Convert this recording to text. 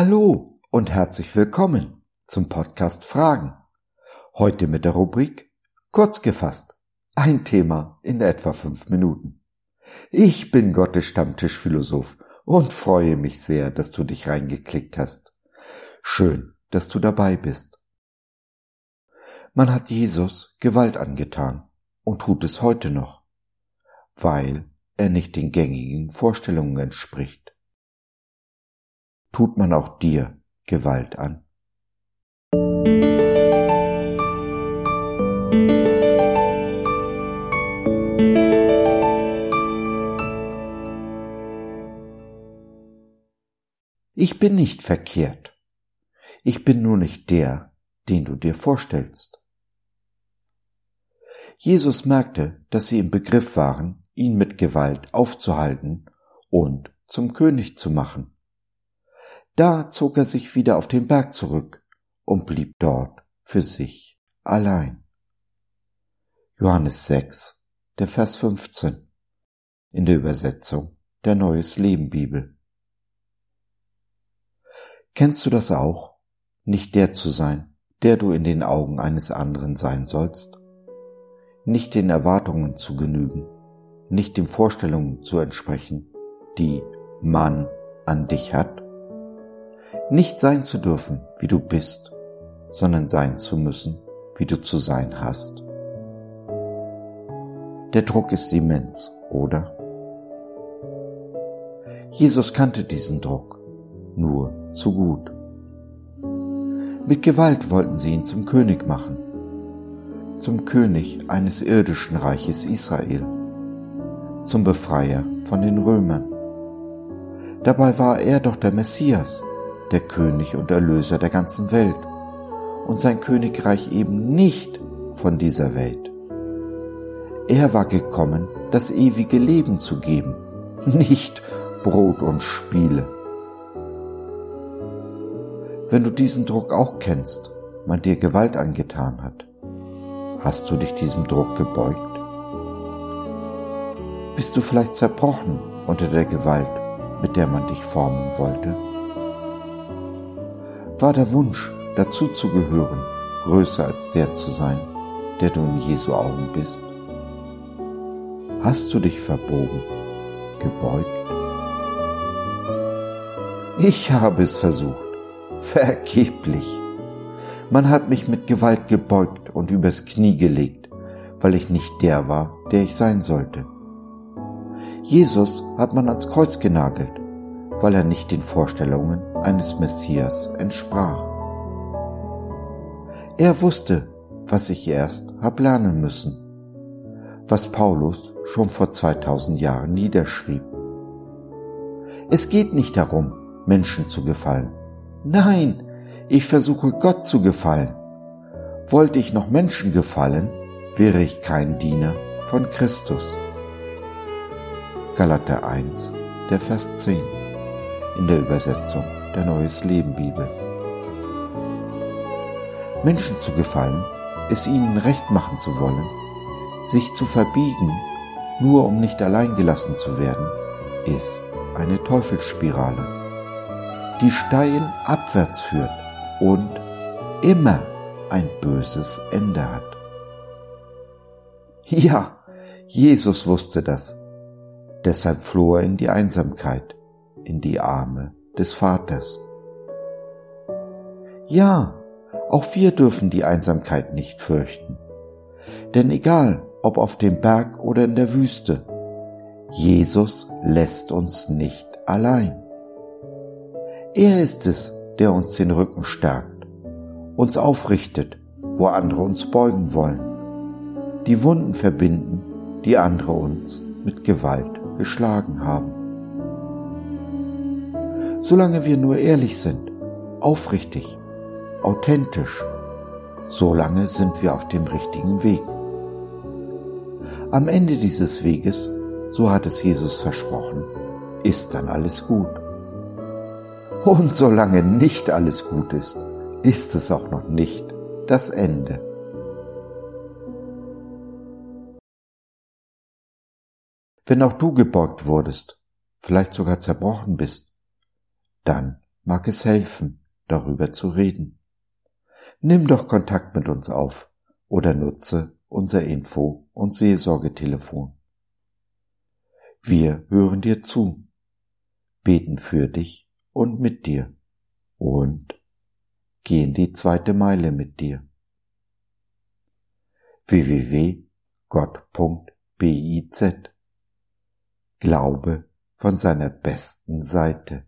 Hallo und herzlich willkommen zum Podcast Fragen. Heute mit der Rubrik Kurz gefasst. Ein Thema in etwa fünf Minuten. Ich bin Gottes Stammtischphilosoph und freue mich sehr, dass du dich reingeklickt hast. Schön, dass du dabei bist. Man hat Jesus Gewalt angetan und tut es heute noch, weil er nicht den gängigen Vorstellungen entspricht tut man auch dir Gewalt an. Ich bin nicht verkehrt. Ich bin nur nicht der, den du dir vorstellst. Jesus merkte, dass sie im Begriff waren, ihn mit Gewalt aufzuhalten und zum König zu machen. Da zog er sich wieder auf den Berg zurück und blieb dort für sich allein. Johannes 6, der Vers 15 in der Übersetzung der Neues Leben Bibel. Kennst du das auch, nicht der zu sein, der du in den Augen eines anderen sein sollst? Nicht den Erwartungen zu genügen, nicht den Vorstellungen zu entsprechen, die man an dich hat? Nicht sein zu dürfen, wie du bist, sondern sein zu müssen, wie du zu sein hast. Der Druck ist immens, oder? Jesus kannte diesen Druck nur zu gut. Mit Gewalt wollten sie ihn zum König machen, zum König eines irdischen Reiches Israel, zum Befreier von den Römern. Dabei war er doch der Messias, der König und Erlöser der ganzen Welt und sein Königreich eben nicht von dieser Welt. Er war gekommen, das ewige Leben zu geben, nicht Brot und Spiele. Wenn du diesen Druck auch kennst, man dir Gewalt angetan hat, hast du dich diesem Druck gebeugt? Bist du vielleicht zerbrochen unter der Gewalt, mit der man dich formen wollte? War der Wunsch, dazu zu gehören, größer als der zu sein, der du in Jesu Augen bist? Hast du dich verbogen, gebeugt? Ich habe es versucht, vergeblich. Man hat mich mit Gewalt gebeugt und übers Knie gelegt, weil ich nicht der war, der ich sein sollte. Jesus hat man ans Kreuz genagelt, weil er nicht den Vorstellungen eines Messias entsprach. Er wusste, was ich erst hab lernen müssen, was Paulus schon vor 2000 Jahren niederschrieb. Es geht nicht darum, Menschen zu gefallen. Nein, ich versuche Gott zu gefallen. Wollte ich noch Menschen gefallen, wäre ich kein Diener von Christus. Galater 1, der Vers 10 in der Übersetzung der Neues Leben Bibel. Menschen zu gefallen, es ihnen recht machen zu wollen, sich zu verbiegen, nur um nicht allein gelassen zu werden, ist eine Teufelsspirale, die steil abwärts führt und immer ein böses Ende hat. Ja, Jesus wusste das. Deshalb floh er in die Einsamkeit, in die Arme des Vaters. Ja, auch wir dürfen die Einsamkeit nicht fürchten. Denn egal, ob auf dem Berg oder in der Wüste, Jesus lässt uns nicht allein. Er ist es, der uns den Rücken stärkt, uns aufrichtet, wo andere uns beugen wollen, die Wunden verbinden, die andere uns mit Gewalt geschlagen haben solange wir nur ehrlich sind, aufrichtig, authentisch, solange sind wir auf dem richtigen Weg. Am Ende dieses Weges, so hat es Jesus versprochen, ist dann alles gut. Und solange nicht alles gut ist, ist es auch noch nicht das Ende. Wenn auch du gebeugt wurdest, vielleicht sogar zerbrochen bist, dann mag es helfen, darüber zu reden. Nimm doch Kontakt mit uns auf oder nutze unser Info- und Seelsorgetelefon. Wir hören dir zu, beten für dich und mit dir und gehen die zweite Meile mit dir. www.gott.biz Glaube von seiner besten Seite.